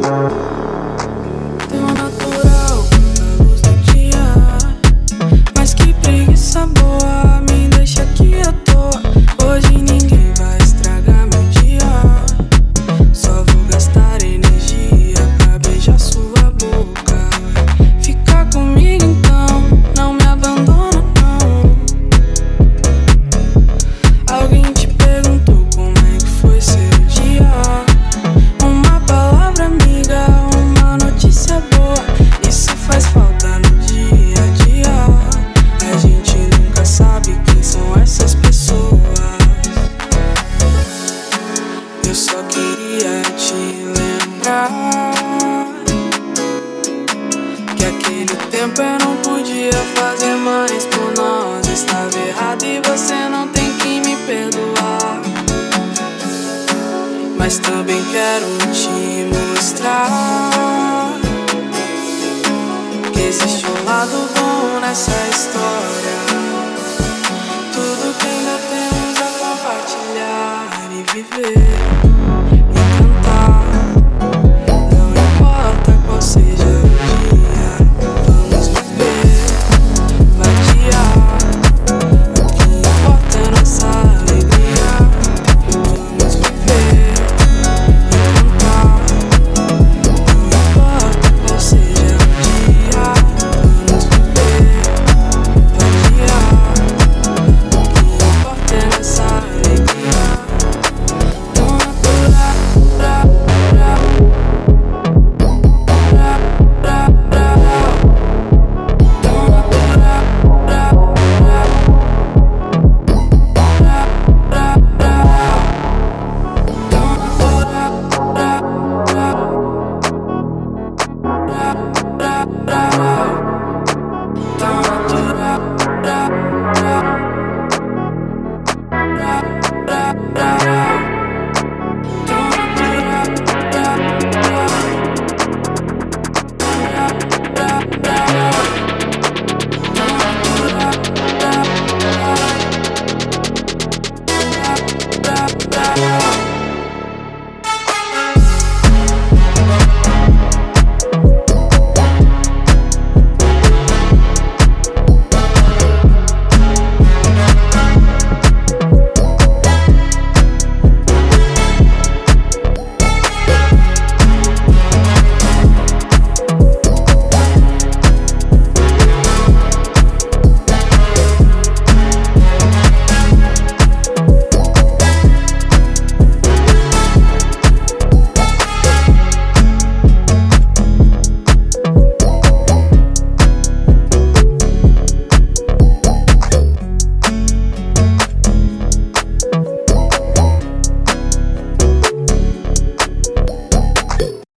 Tão natural, na luz do dia. Mas que preguiça boa. Eu não podia fazer mais por nós. Estava errado e você não tem que me perdoar. Mas também quero te mostrar que existe um lado bom nessa história. Tudo que ainda temos a compartilhar e viver.